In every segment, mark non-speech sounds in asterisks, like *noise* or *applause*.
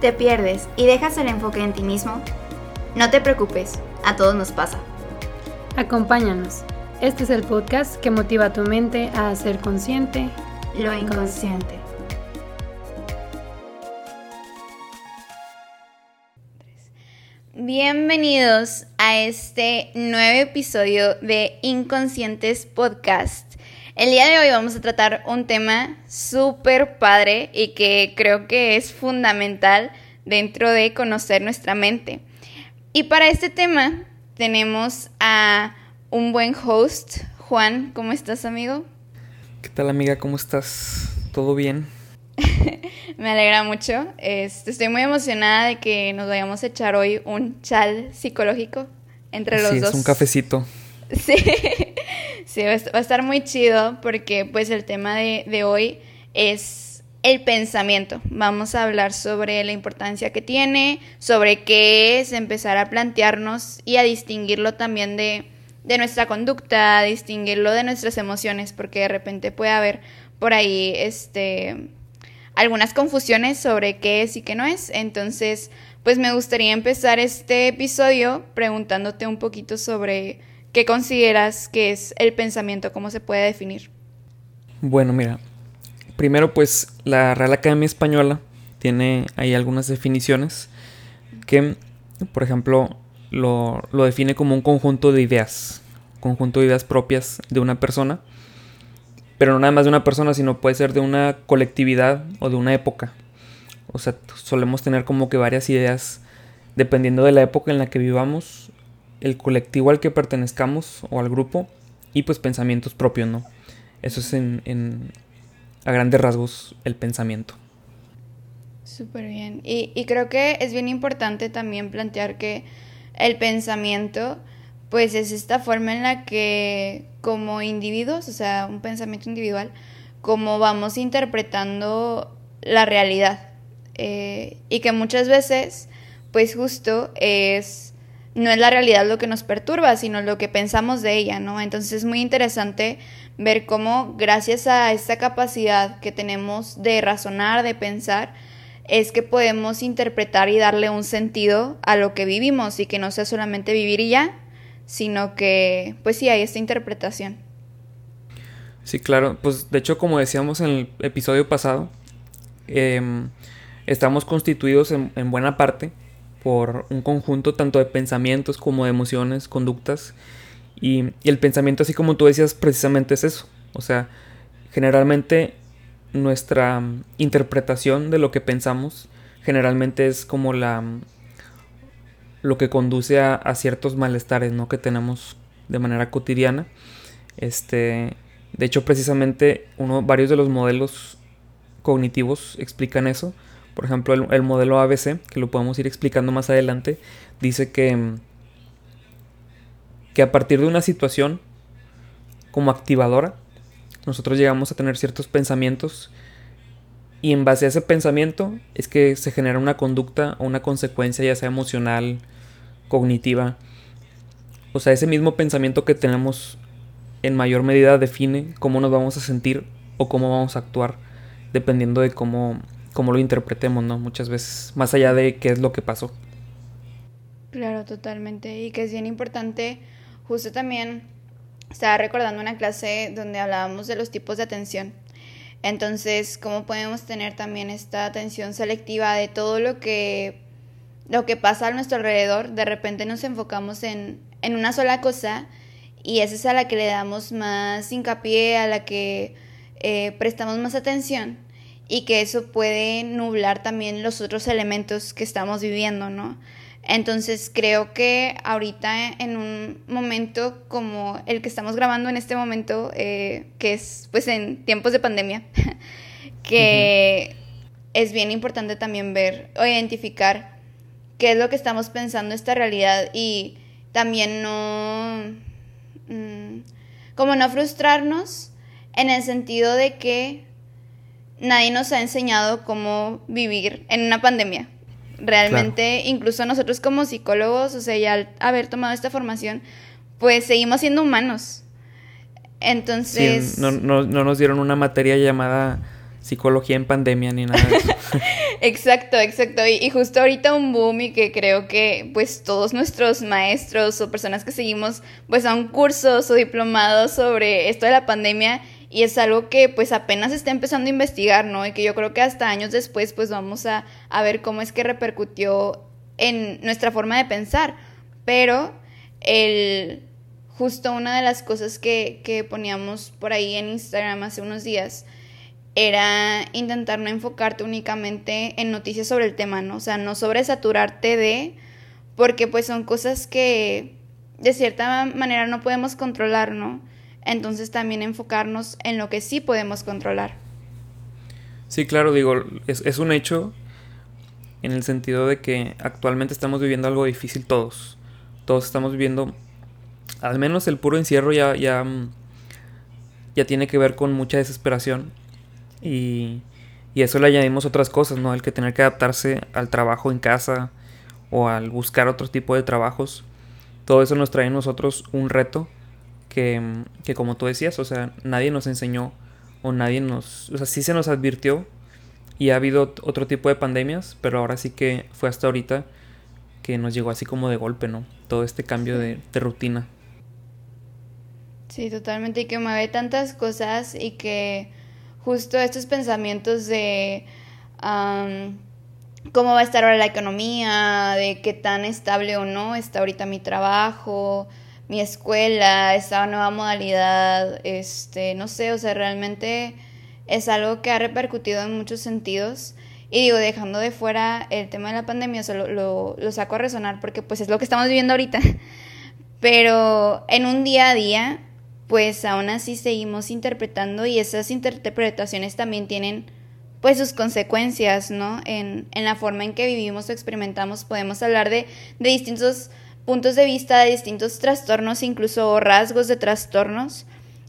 ¿Te pierdes y dejas el enfoque en ti mismo? No te preocupes, a todos nos pasa. Acompáñanos. Este es el podcast que motiva a tu mente a ser consciente lo inconsciente. Bienvenidos a este nuevo episodio de Inconscientes Podcast. El día de hoy vamos a tratar un tema súper padre y que creo que es fundamental dentro de conocer nuestra mente. Y para este tema tenemos a un buen host, Juan. ¿Cómo estás, amigo? ¿Qué tal, amiga? ¿Cómo estás? ¿Todo bien? *laughs* Me alegra mucho. Este, estoy muy emocionada de que nos vayamos a echar hoy un chal psicológico entre los dos. Es un cafecito. *laughs* Sí. Sí, va a estar muy chido porque pues el tema de, hoy es el pensamiento. Vamos a hablar sobre la importancia que tiene, sobre qué es empezar a plantearnos y a distinguirlo también de, de nuestra conducta, a distinguirlo de nuestras emociones, porque de repente puede haber por ahí este algunas confusiones sobre qué es y qué no es. Entonces, pues me gustaría empezar este episodio preguntándote un poquito sobre ¿Qué consideras que es el pensamiento? ¿Cómo se puede definir? Bueno, mira, primero pues la Real Academia Española tiene ahí algunas definiciones que, por ejemplo, lo, define como un conjunto de ideas, conjunto de ideas propias de una persona, pero no nada más de una persona, sino puede ser de una colectividad o de una época. O sea, solemos tener como que varias ideas dependiendo de la época en la que vivamos el colectivo al que pertenezcamos o al grupo y pues pensamientos propios, ¿no? Eso es en, a grandes rasgos el pensamiento. Súper bien. Y, creo que es bien importante también plantear que el pensamiento pues es esta forma en la que como individuos, o sea, un pensamiento individual, como vamos interpretando la realidad. Eh, y que muchas veces, pues justo es no es la realidad lo que nos perturba, sino lo que pensamos de ella, ¿no? Entonces es muy interesante ver cómo gracias a esta capacidad que tenemos de razonar, de pensar, es que podemos interpretar y darle un sentido a lo que vivimos y que no sea solamente vivir y ya, sino que pues sí hay esta interpretación. Sí, claro, pues de hecho como decíamos en el episodio pasado, em, estamos constituidos en, en buena parte por un conjunto tanto de pensamientos como de emociones, conductas. Y, el pensamiento, así como tú decías, precisamente es eso. O sea, generalmente nuestra interpretación de lo que pensamos, generalmente es como la lo que conduce a, ciertos malestares ¿no? que tenemos de manera cotidiana. Este, de hecho, precisamente varios de los modelos cognitivos explican eso. Por ejemplo, el, modelo ABC, que lo podemos ir explicando más adelante, dice que, que a partir de una situación como activadora, nosotros llegamos a tener ciertos pensamientos y en base a ese pensamiento es que se genera una conducta o una consecuencia ya sea emocional, cognitiva. O sea, ese mismo pensamiento que tenemos en mayor medida define cómo nos vamos a sentir o cómo vamos a actuar dependiendo de cómo como lo interpretemos, ¿no? Muchas veces, más allá de qué es lo que pasó. Claro, totalmente. Y que es bien importante, justo también estaba recordando una clase donde hablábamos de los tipos de atención. Entonces, ¿cómo podemos tener también esta atención selectiva de todo lo que, lo que pasa a nuestro alrededor? De repente nos enfocamos en, en una sola cosa y esa es a la que le damos más hincapié, a la que eh, prestamos más atención y que eso puede nublar también los otros elementos que estamos viviendo, ¿no? Entonces creo que ahorita en un momento como el que estamos grabando en este momento, eh, que es pues en tiempos de pandemia, *laughs* que es bien importante también ver o identificar qué es lo que estamos pensando esta realidad y también no, mm, como no frustrarnos en el sentido de que nadie nos ha enseñado cómo vivir en una pandemia. Realmente, incluso nosotros como psicólogos, o sea, ya al haber tomado esta formación, pues seguimos siendo humanos. Entonces... no, nos dieron una materia llamada psicología en pandemia ni nada de eso. *laughs* exacto, exacto. Y, justo ahorita un boom y que creo que pues todos nuestros maestros o personas que seguimos pues a un cursos o diplomados sobre esto de la pandemia y es algo que pues apenas está empezando a investigar, ¿no? Y que yo creo que hasta años después pues vamos a, a ver cómo es que repercutió en nuestra forma de pensar. Pero el justo una de las cosas que, que poníamos por ahí en Instagram hace unos días era intentar no enfocarte únicamente en noticias sobre el tema, ¿no? O sea, no sobresaturarte de, porque pues son cosas que de cierta manera no podemos controlar, ¿no? Entonces también enfocarnos en lo que sí podemos controlar. Sí, claro, digo, es, un hecho en el sentido de que actualmente estamos viviendo algo difícil todos. Todos estamos viviendo, al menos el puro encierro ya, ya, ya tiene que ver con mucha desesperación y, y eso le añadimos otras cosas, ¿no? El que tener que adaptarse al trabajo en casa o al buscar otro tipo de trabajos. Todo eso nos trae a nosotros un reto que, que como tú decías, o sea, nadie nos enseñó o nadie nos... O sea, sí se nos advirtió y ha habido otro tipo de pandemias, pero ahora sí que fue hasta ahorita que nos llegó así como de golpe, ¿no? Todo este cambio de, de rutina. Sí, totalmente. Y que mueve tantas cosas y que justo estos pensamientos de cómo va a estar ahora la economía, de qué tan estable o no está ahorita mi trabajo, mi escuela, esta nueva modalidad, este, no sé, o sea, realmente es algo que ha repercutido en muchos sentidos. Y digo, dejando de fuera el tema de la pandemia, solo lo, lo saco a resonar porque pues es lo que estamos viviendo ahorita. *laughs* Pero en un día a día, pues aún así seguimos interpretando y esas interpretaciones también tienen pues sus consecuencias, ¿no? En, en la forma en que vivimos o experimentamos. Podemos hablar de, de distintos puntos de vista, de distintos trastornos, incluso rasgos de trastornos.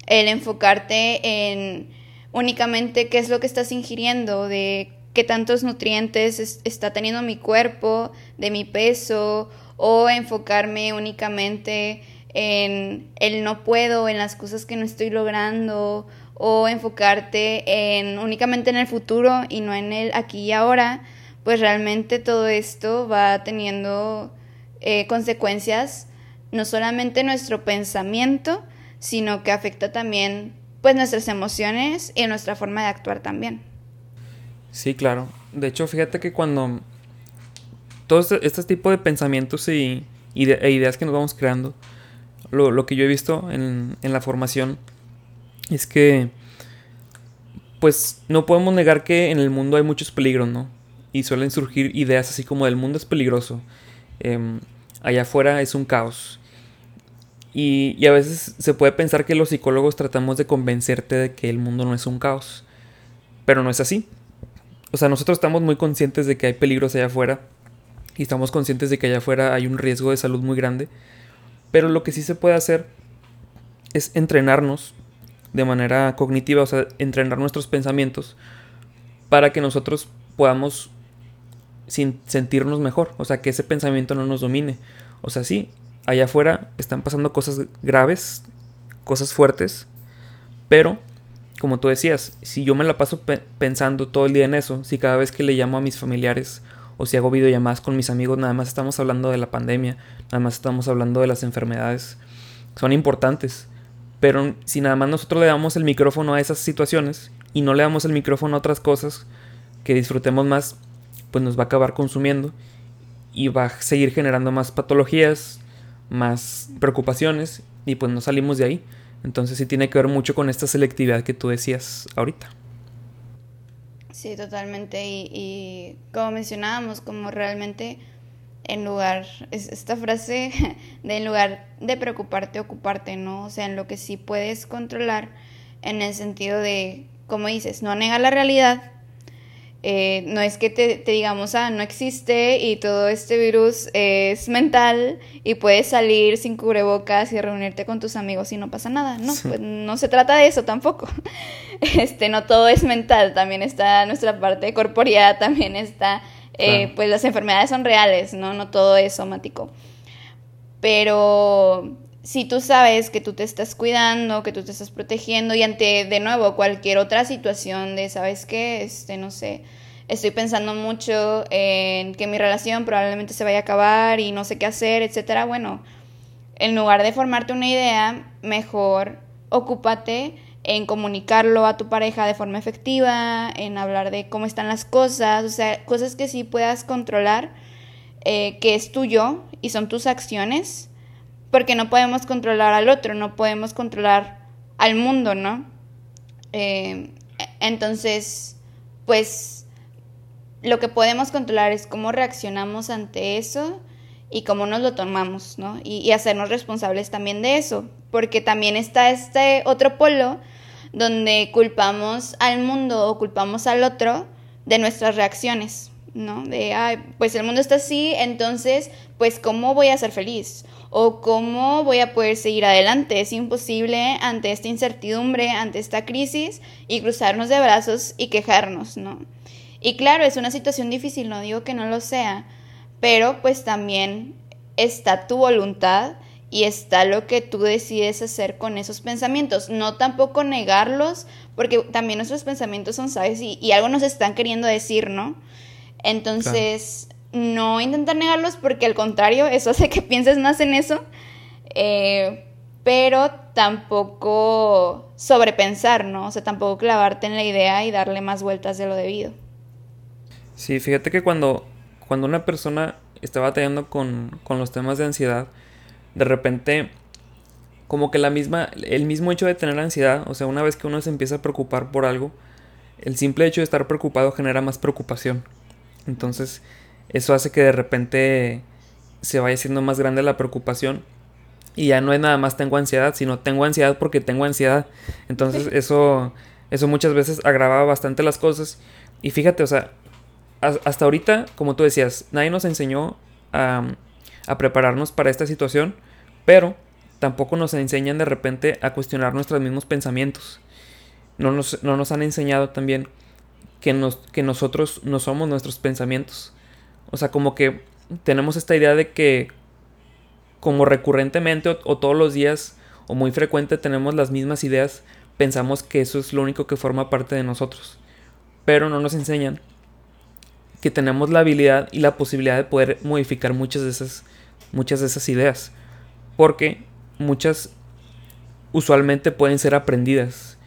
El enfocarte en únicamente qué es lo que estás ingiriendo, de qué tantos nutrientes está teniendo mi cuerpo, de mi peso, o enfocarme únicamente en el no puedo, en las cosas que no estoy logrando, o enfocarte en únicamente en el futuro y no en el aquí y ahora, pues realmente todo esto va teniendo eh, consecuencias no solamente en nuestro pensamiento, sino que afecta también pues nuestras emociones y nuestra forma de actuar también. Sí, claro. De hecho, fíjate que cuando todo este, este tipo de pensamientos y, e ideas que nos vamos creando, lo, que yo he visto en, en, la formación es que, pues, no podemos negar que en el mundo hay muchos peligros, ¿no? Y suelen surgir ideas así como el mundo es peligroso, em, allá afuera es un caos. Y, y, a veces se puede pensar que los psicólogos tratamos de convencerte de que el mundo no es un caos, pero no es así. O sea, nosotros estamos muy conscientes de que hay peligros allá afuera y estamos conscientes de que allá afuera hay un riesgo de salud muy grande pero lo que sí se puede hacer es entrenarnos de manera cognitiva, o sea, entrenar nuestros pensamientos para que nosotros podamos sentirnos mejor, o sea, que ese pensamiento no nos domine. O sea, sí, allá afuera están pasando cosas graves, cosas fuertes, pero como tú decías, si yo me la paso pensando todo el día en eso, si cada vez que le llamo a mis familiares o si hago videollamadas con mis amigos, nada más estamos hablando de la pandemia, nada más estamos hablando de las enfermedades. Son importantes. Pero si nada más nosotros le damos el micrófono a esas situaciones y no le damos el micrófono a otras cosas que disfrutemos más, pues nos va a acabar consumiendo y va a seguir generando más patologías, más preocupaciones y pues no salimos de ahí. Entonces sí tiene que ver mucho con esta selectividad que tú decías ahorita. Sí, totalmente. Y, como mencionábamos, como realmente en lugar, es esta frase *laughs* de en lugar de preocuparte, ocuparte, ¿no? O sea, en lo que sí puedes controlar, en el sentido de, como dices, no negar la realidad, eh, no es que te, digamos, ah, no existe y todo este virus es mental y puedes salir sin cubrebocas y reunirte con tus amigos y no pasa nada. No, pues no se trata de eso tampoco. *laughs* Este, no todo es mental, también está nuestra parte corporeal, también está, eh, pues las enfermedades son reales, ¿no? No todo es somático. Pero si tú sabes que tú te estás cuidando, que tú te estás protegiendo y ante, de nuevo, cualquier otra situación de, ¿sabes qué? Este, no sé, estoy pensando mucho en que mi relación probablemente se vaya a acabar y no sé qué hacer, etcétera. Bueno, en lugar de formarte una idea, mejor ocúpate en comunicarlo a tu pareja de forma efectiva, en hablar de cómo están las cosas, o sea, cosas que sí puedas controlar, eh, que es tuyo y son tus acciones, porque no podemos controlar al otro, no podemos controlar al mundo, ¿no? Eh, entonces, pues lo que podemos controlar es cómo reaccionamos ante eso y cómo nos lo tomamos, ¿no? Y, hacernos responsables también de eso, porque también está este otro polo donde culpamos al mundo o culpamos al otro de nuestras reacciones, ¿no? De, ay, pues el mundo está así, entonces, pues, ¿cómo voy a ser feliz? O cómo voy a poder seguir adelante. Es imposible ante esta incertidumbre, ante esta crisis, y cruzarnos de brazos y quejarnos, ¿no? Y claro, es una situación difícil, no digo que no lo sea, pero pues también está tu voluntad y está lo que tú decides hacer con esos pensamientos. No tampoco negarlos, porque también nuestros pensamientos son, ¿sabes? Y, algo nos están queriendo decir, ¿no? Entonces, no intentar negarlos porque al contrario, eso hace que pienses más en eso, eh, pero tampoco sobrepensar, ¿no? O sea, tampoco clavarte en la idea y darle más vueltas de lo debido. Sí, fíjate que cuando, cuando una persona está batallando con, con los temas de ansiedad, de repente como que la misma, el mismo hecho de tener ansiedad, o sea, una vez que uno se empieza a preocupar por algo, el simple hecho de estar preocupado genera más preocupación. Entonces, eso hace que de repente se vaya siendo más grande la preocupación y ya no es nada más tengo ansiedad, sino tengo ansiedad porque tengo ansiedad. Entonces, *laughs* eso eso muchas veces agravaba bastante las cosas. Y fíjate, o sea, hasta ahorita, como tú decías, nadie nos enseñó a, prepararnos para esta situación, pero tampoco nos enseñan de repente a cuestionar nuestros mismos pensamientos. No nos, no nos han enseñado también que, nos, que nosotros no somos nuestros pensamientos. O sea, como que tenemos esta idea de que como recurrentemente o, todos los días o muy frecuente tenemos las mismas ideas, pensamos que eso es lo único que forma parte de nosotros. Pero no nos enseñan que tenemos la habilidad y la posibilidad de poder modificar muchas de esas, muchas de esas ideas. Porque muchas usualmente pueden ser aprendidas.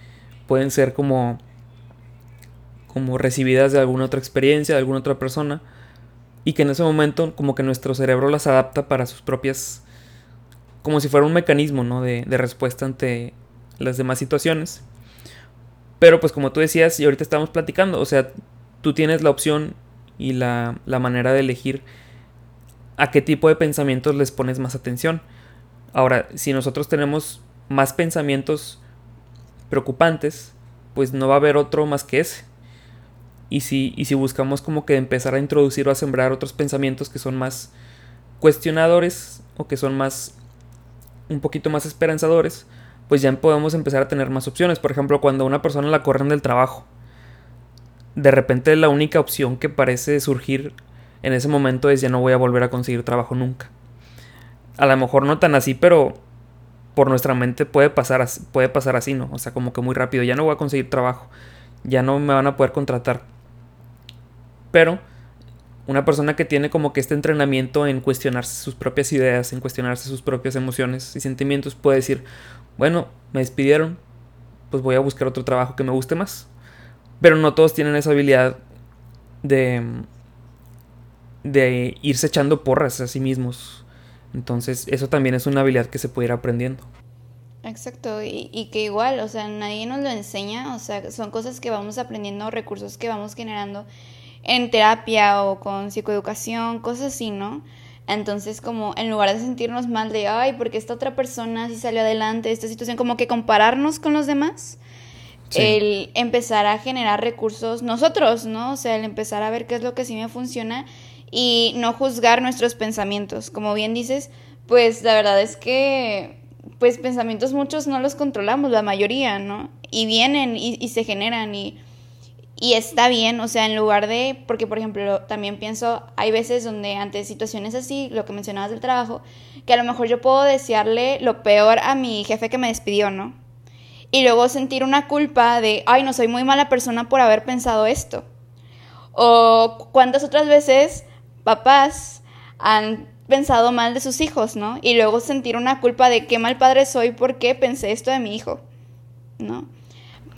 Pueden ser como, como recibidas de alguna otra experiencia, de alguna otra persona. Y que en ese momento como que nuestro cerebro las adapta para sus propias... Como si fuera un mecanismo ¿no? de, de respuesta ante las demás situaciones. Pero pues como tú decías y ahorita estamos platicando, o sea, tú tienes la opción y la, manera de elegir a qué tipo de pensamientos les pones más atención. Ahora, si nosotros tenemos más pensamientos preocupantes, pues no va a haber otro más que ese. Y si, y si buscamos como que empezar a introducir o a sembrar otros pensamientos que son más cuestionadores o que son más un poquito más esperanzadores, pues ya podemos empezar a tener más opciones. Por ejemplo, cuando una persona la corren del trabajo, de repente la única opción que parece surgir en ese momento es ya no voy a volver a conseguir trabajo nunca. A lo mejor no tan así, pero por nuestra mente puede pasar, puede pasar así, ¿no? O sea, como que muy rápido, ya no voy a conseguir trabajo, ya no me van a poder contratar. Pero una persona que tiene como que este entrenamiento en cuestionarse sus propias ideas, en cuestionarse sus propias emociones y sentimientos, puede decir, bueno, me despidieron, pues voy a buscar otro trabajo que me guste más. Pero no todos tienen esa habilidad de, de irse echando porras a sí mismos. Entonces, eso también es una habilidad que se puede ir aprendiendo. Exacto, y, y, que igual, o sea, nadie nos lo enseña, o sea, son cosas que vamos aprendiendo, recursos que vamos generando en terapia o con psicoeducación, cosas así, ¿no? Entonces, como en lugar de sentirnos mal de, ay, porque esta otra persona sí salió adelante, esta situación, como que compararnos con los demás, el empezar a generar recursos nosotros, ¿no? O sea, el empezar a ver qué es lo que sí me funciona y no juzgar nuestros pensamientos. Como bien dices, pues la verdad es que, pues pensamientos muchos no los controlamos, la mayoría, ¿no? Y vienen y, y se generan y, y está bien, o sea, en lugar de, porque por ejemplo, también pienso, hay veces donde ante situaciones así, lo que mencionabas del trabajo, que a lo mejor yo puedo desearle lo peor a mi jefe que me despidió, ¿no? Y luego sentir una culpa de, ay, no soy muy mala persona por haber pensado esto. O cuántas otras veces papás han pensado mal de sus hijos, ¿no? Y luego sentir una culpa de qué mal padre soy porque pensé esto de mi hijo, ¿no?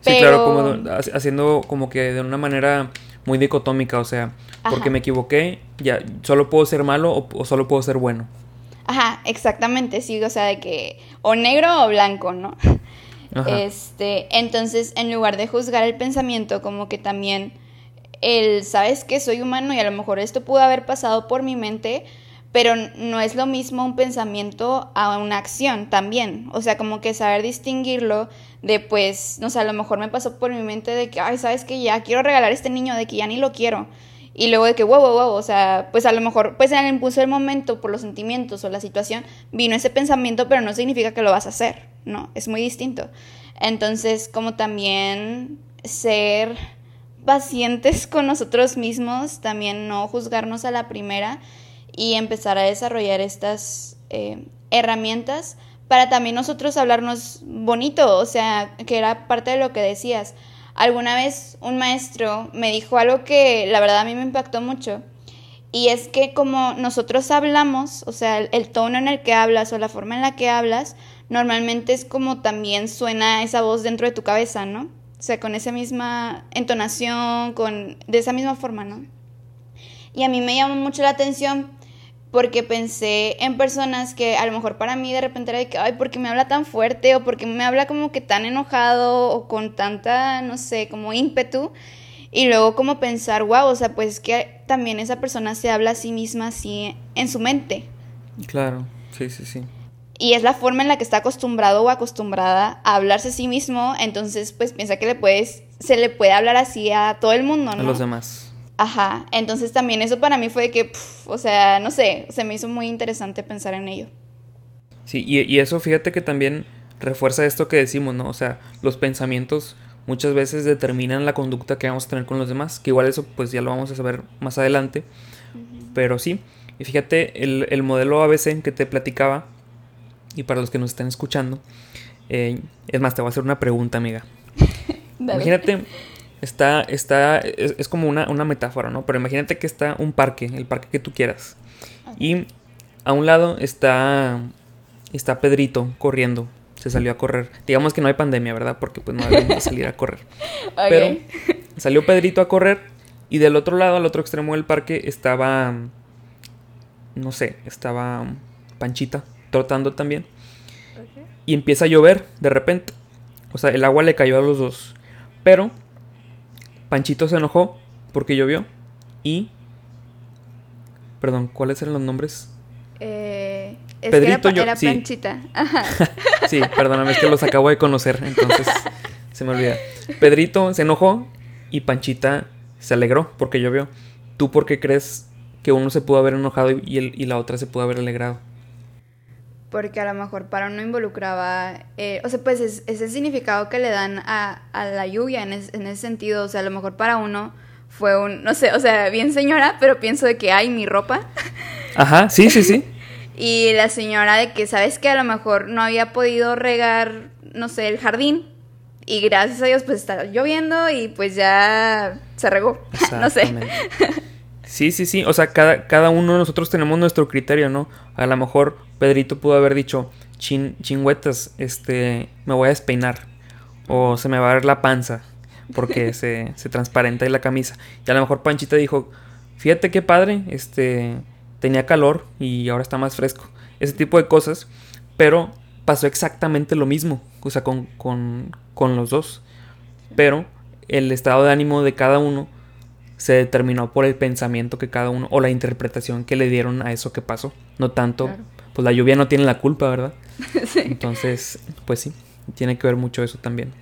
Sí, claro, como haciendo como que de una manera muy dicotómica, o sea, porque me equivoqué, ya, solo puedo ser malo o, solo puedo ser bueno. Ajá, exactamente, sí, o sea, de que o negro o blanco, ¿no? *laughs* Este, entonces, en lugar de juzgar el pensamiento, como que también el, sabes que soy humano y a lo mejor esto pudo haber pasado por mi mente, pero no es lo mismo un pensamiento a una acción también. O sea, como que saber distinguirlo de pues, no sé, a lo mejor me pasó por mi mente de que, ay, sabes que ya quiero regalar a este niño, de que ya ni lo quiero. Y luego de que, wow, wow, wow, o sea, pues a lo mejor, pues en el impulso del momento, por los sentimientos o la situación, vino ese pensamiento, pero no significa que lo vas a hacer, ¿no? Es muy distinto. Entonces, como también ser pacientes *laughs* con nosotros mismos, también no juzgarnos a la primera y empezar a desarrollar estas eh, herramientas para también nosotros hablarnos bonito, o sea, que era parte de lo que decías. Alguna vez un maestro me dijo algo que la verdad a mí me impactó mucho. Y es que como nosotros hablamos, o sea, el, tono en el que hablas o la forma en la que hablas, normalmente es como también suena esa voz dentro de tu cabeza, ¿no? O sea, con esa misma entonación, con de esa misma forma, ¿no? Y a mí me llamó mucho la atención porque pensé en personas que a lo mejor para mí de repente era de que, ay, ¿por qué me habla tan fuerte? O porque me habla como que tan enojado o con tanta, no sé, como ímpetu. Y luego como pensar, wow, o sea, pues que también esa persona se habla a sí misma así en su mente. Claro, sí, sí, sí. Y es la forma en la que está acostumbrado o acostumbrada a hablarse a sí mismo, entonces pues piensa que le puedes, se le puede hablar así a todo el mundo, ¿no? A los demás. Ajá, entonces también eso para mí fue de que, o sea, no sé, se me hizo muy interesante pensar en ello. Sí, y, eso fíjate que también refuerza esto que decimos, ¿no? O sea, los pensamientos muchas veces determinan la conducta que vamos a tener con los demás, que igual eso pues ya lo vamos a saber más adelante, pero sí, y fíjate, el, modelo ABC que te platicaba, y para los que nos están escuchando, eh, es más, te voy a hacer una pregunta, amiga. *laughs* Imagínate está, está, es, como una, metáfora, ¿no? Pero imagínate que está un parque, el parque que tú quieras. Y a un lado está, está Pedrito corriendo. Se salió a correr. Digamos que no hay pandemia, ¿verdad? Porque pues no había que *laughs* salir a correr. Pero salió Pedrito a correr y del otro lado, al otro extremo del parque, estaba, no sé, estaba Panchita trotando también. Y empieza a llover de repente. O sea, el agua le cayó a los dos. Pero Panchito se enojó porque llovió. Y. Perdón, ¿cuáles eran los nombres? Eh, Pedrito que era, Panchita. *laughs* sí, perdóname, es que los acabo de conocer, entonces se me olvida. Pedrito se enojó y Panchita se alegró porque llovió. ¿Tú por qué crees que uno se pudo haber enojado y, y la otra se pudo haber alegrado? Porque a lo mejor para uno involucraba, eh, o sea, pues es, ese significado que le dan a, la lluvia en, ese sentido, o sea, a lo mejor para uno fue un, no sé, o sea, bien señora, pero pienso de que hay mi ropa. *laughs* Ajá, sí, sí, sí. *laughs* y la señora de que, ¿sabes que A lo mejor no había podido regar, no sé, el jardín. Y gracias a Dios, pues está lloviendo y pues ya se regó. *laughs* no sé. Sí, sí, sí. O sea, cada, cada uno de nosotros tenemos nuestro criterio, ¿no? A lo mejor Pedrito pudo haber dicho, Chin, chingüetas, este, me voy a despeinar. O se me va a ver la panza. Porque *laughs* se, se transparenta ahí la camisa. Y a lo mejor Panchita dijo, fíjate qué padre, este, tenía calor y ahora está más fresco. Ese tipo de cosas. Pero pasó exactamente lo mismo. O sea, con, con, con los dos. Pero el estado de ánimo de cada uno se determinó por el pensamiento que cada uno o la interpretación que le dieron a eso que pasó. No tanto, pues la lluvia no tiene la culpa, ¿verdad? *laughs* sí. Entonces, pues sí, tiene que ver mucho eso también.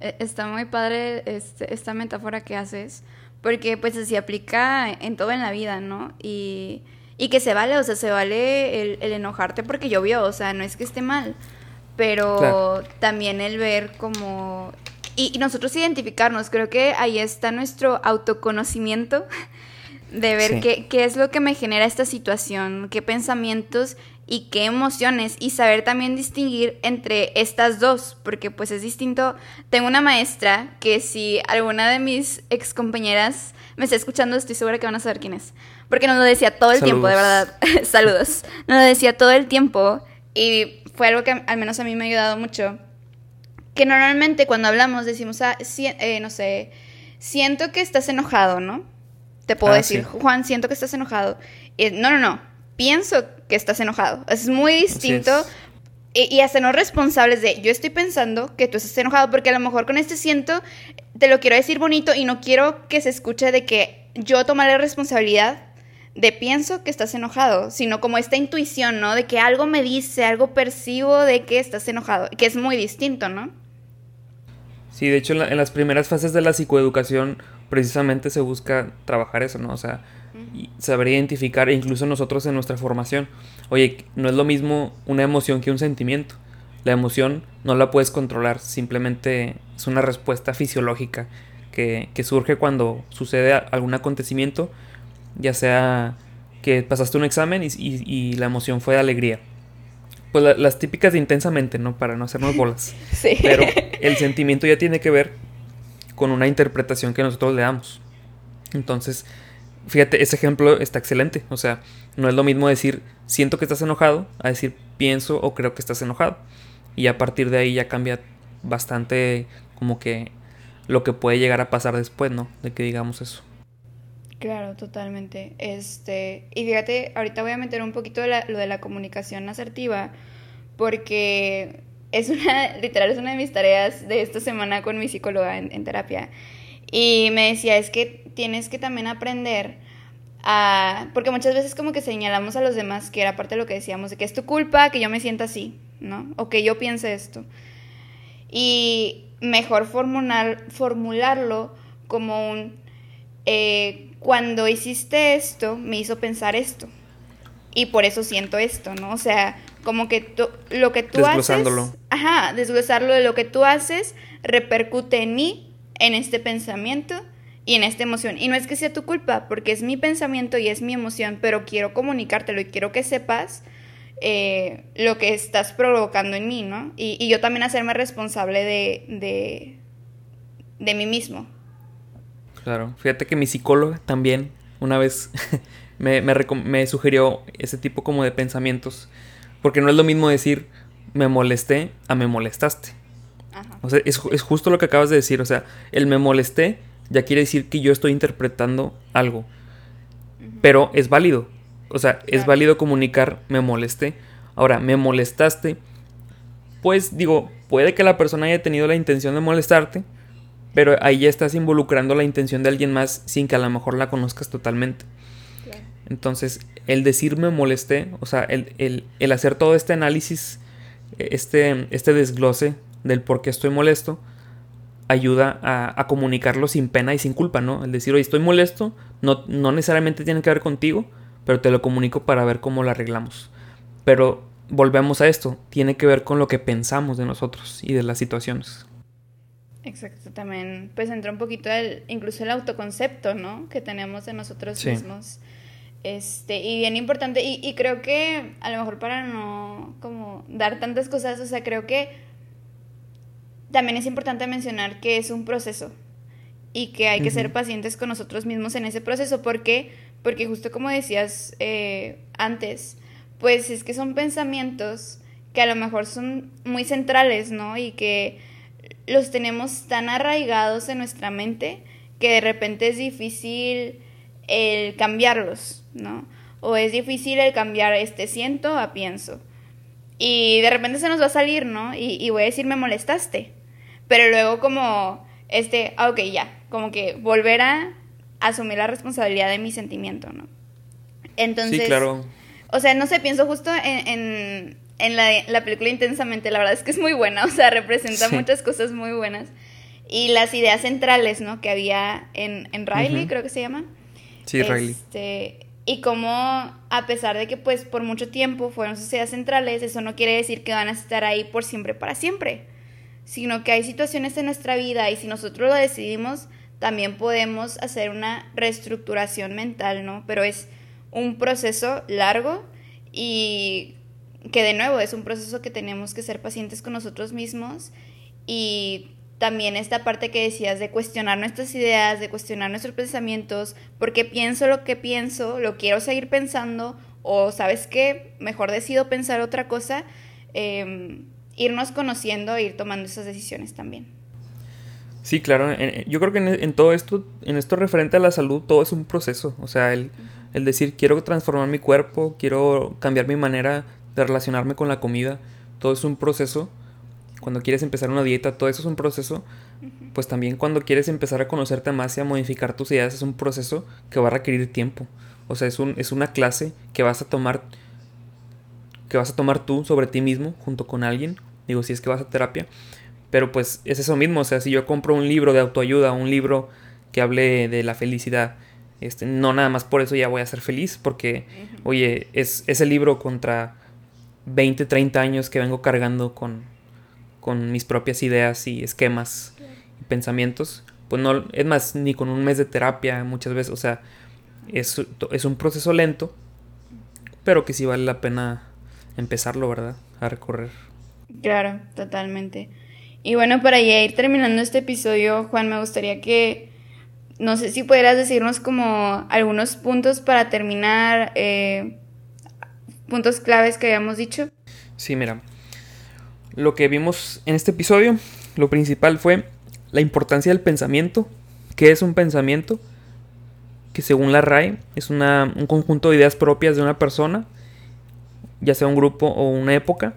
E, está muy padre este, esta metáfora que haces, porque pues se aplica en todo en la vida, ¿no? Y, y que se vale, o sea, se vale el, enojarte porque llovió, o sea, no es que esté mal, pero también el ver como y, nosotros identificarnos, creo que ahí está nuestro autoconocimiento *laughs* de ver qué, qué, es lo que me genera esta situación, qué pensamientos y qué emociones y saber también distinguir entre estas dos, porque pues es distinto. Tengo una maestra que si alguna de mis ex compañeras me está escuchando, estoy segura que van a saber quién es, porque nos lo decía todo el tiempo, de verdad. *laughs* Saludos. Nos lo decía todo el tiempo y fue algo que al menos a mí me ha ayudado mucho. Que normalmente cuando hablamos decimos, ah, eh, no sé, siento que estás enojado, ¿no? Te puedo ah, decir, Juan, siento que estás enojado. Y, no, no, no pienso que estás enojado. Es muy distinto. Y, y hacernos responsables de, yo estoy pensando que tú estás enojado, porque a lo mejor con este siento, te lo quiero decir bonito y no quiero que se escuche de que yo tomaré responsabilidad de pienso que estás enojado, sino como esta intuición, ¿no? De que algo me dice, algo percibo de que estás enojado, que es muy distinto, ¿no? Sí, de hecho en, las primeras fases de la psicoeducación precisamente se busca trabajar eso, ¿no? O sea, saber identificar, e incluso nosotros en nuestra formación, oye, no es lo mismo una emoción que un sentimiento. La emoción no la puedes controlar, simplemente es una respuesta fisiológica que, surge cuando sucede algún acontecimiento, ya sea que pasaste un examen y, la emoción fue de alegría. Pues las típicas de intensamente, ¿no? Para no hacernos bolas. *laughs* Sí. Pero el sentimiento ya tiene que ver con una interpretación que nosotros le damos. Entonces, Fíjate, ese ejemplo está excelente. O sea, no es lo mismo decir siento que estás enojado a decir pienso o creo que estás enojado. Y a partir de ahí ya cambia bastante como que lo que puede llegar a pasar después, ¿no? De que digamos eso. Claro, totalmente. Este, y fíjate, ahorita voy a meter un poquito lo de la comunicación asertiva, porque es una, *laughs* literal, es una de mis tareas de esta semana con mi psicóloga en terapia. Y me decía, es que tienes que también aprender a... Porque muchas veces como que señalamos a los demás, que era parte de lo que decíamos, de que es tu culpa que yo me sienta así, ¿no? O que yo piense esto. Y mejor formular, formularlo como un... Eh, cuando hiciste esto, me hizo pensar esto. Y por eso siento esto, ¿no? O sea, como que lo que tú haces... Ajá, desglosarlo de lo que tú haces repercute en mí en este pensamiento y en esta emoción. Y no es que sea tu culpa, porque es mi pensamiento y es mi emoción, pero quiero comunicártelo y quiero que sepas eh, lo que estás provocando en mí, ¿no? Y, yo también hacerme responsable de, de, de mí mismo. Claro, fíjate que mi psicóloga también una vez *laughs* me, me, sugirió ese tipo como de pensamientos, porque no es lo mismo decir me molesté a me molestaste. O sea, es, justo lo que acabas de decir. O sea, el me molesté ya quiere decir que yo estoy interpretando algo. Pero es válido. O sea, es válido comunicar me molesté. Ahora, me molestaste. Pues digo, puede que la persona haya tenido la intención de molestarte. Pero ahí ya estás involucrando la intención de alguien más sin que a lo mejor la conozcas totalmente. Entonces, el decir me molesté, o sea, el, el, el hacer todo este análisis, este, este desglose del por qué estoy molesto, ayuda a, comunicarlo sin pena y sin culpa, ¿no? El decir, oye, estoy molesto, no, no necesariamente tiene que ver contigo, pero te lo comunico para ver cómo lo arreglamos. Pero volvemos a esto, tiene que ver con lo que pensamos de nosotros y de las situaciones. Exacto, también pues entra un poquito el, incluso el autoconcepto, ¿no? Que tenemos de nosotros mismos. Este, y bien importante, y, y creo que a lo mejor para no como dar tantas cosas, o sea, creo que también es importante mencionar que es un proceso y que hay que ser pacientes con nosotros mismos en ese proceso. ¿Por qué? Porque justo como decías eh, antes, pues es que son pensamientos que a lo mejor son muy centrales, ¿no? Y que los tenemos tan arraigados en nuestra mente que de repente es difícil el cambiarlos, ¿no? O es difícil el cambiar este siento a pienso. Y de repente se nos va a salir, ¿no? Y, y voy a decir, me molestaste pero luego como, este, ah, ok, ya, como que volver a asumir la responsabilidad de mi sentimiento, ¿no? Entonces, sí, claro. O sea, no sé, pienso justo en, en, la, película intensamente, la verdad es que es muy buena, *laughs* o sea, representa muchas cosas muy buenas. Y las ideas centrales, ¿no? Que había en, en Riley, creo que se llama. Sí, Riley. Este, y como a pesar de que pues por mucho tiempo fueron sus ideas centrales, eso no quiere decir que van a estar ahí por siempre para siempre sino que hay situaciones en nuestra vida y si nosotros lo decidimos, también podemos hacer una reestructuración mental, ¿no? Pero es un proceso largo y que de nuevo es un proceso que tenemos que ser pacientes con nosotros mismos y también esta parte que decías de cuestionar nuestras ideas, de cuestionar nuestros pensamientos, porque pienso lo que pienso, lo quiero seguir pensando, o sabes qué, mejor decido pensar otra cosa, em, irnos conociendo e ir tomando esas decisiones también. Sí, claro, yo creo que en, todo esto, en esto referente a la salud, todo es un proceso, o sea, el, el decir quiero transformar mi cuerpo, quiero cambiar mi manera de relacionarme con la comida, todo es un proceso cuando quieres empezar una dieta, todo eso es un proceso. Pues también cuando quieres empezar a conocerte más y a modificar tus ideas, es un proceso que va a requerir tiempo. O sea, es, un, es una clase que vas a tomar que vas a tomar tú sobre ti mismo junto con alguien. Digo, si es que vas a terapia. Pero pues es eso mismo. O sea, si yo compro un libro de autoayuda, un libro que hable de la felicidad, este, no nada más por eso ya voy a ser feliz. Porque, oye, es ese libro contra 20, 30 años que vengo cargando con, con mis propias ideas y esquemas y pensamientos, pues no, es más, ni con un mes de terapia muchas veces, o sea, es, es un proceso lento, pero que sí vale la pena empezarlo, ¿verdad? A recorrer. Claro, totalmente. Y bueno, para ya ir terminando este episodio, Juan, me gustaría que, no sé si pudieras decirnos como algunos puntos para terminar, eh, puntos claves que habíamos dicho. Sí, mira, lo que vimos en este episodio, lo principal fue la importancia del pensamiento. ¿Qué es un pensamiento? Que según la RAE es una, un conjunto de ideas propias de una persona, ya sea un grupo o una época,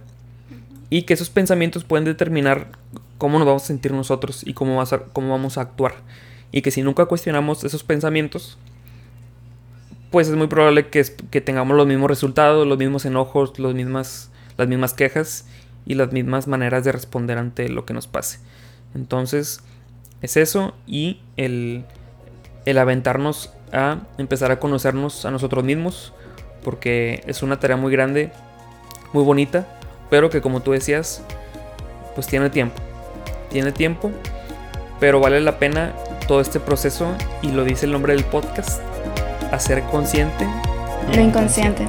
y que esos pensamientos pueden determinar cómo nos vamos a sentir nosotros y cómo, a, cómo vamos a actuar. Y que si nunca cuestionamos esos pensamientos, pues es muy probable que, que tengamos los mismos resultados, los mismos enojos, los mismas, las mismas quejas y las mismas maneras de responder ante lo que nos pase. Entonces, es eso y el, el aventarnos a empezar a conocernos a nosotros mismos, porque es una tarea muy grande, muy bonita, pero que como tú decías, pues tiene tiempo. Tiene tiempo, pero vale la pena todo este proceso y lo dice el nombre del podcast, hacer consciente lo inconsciente.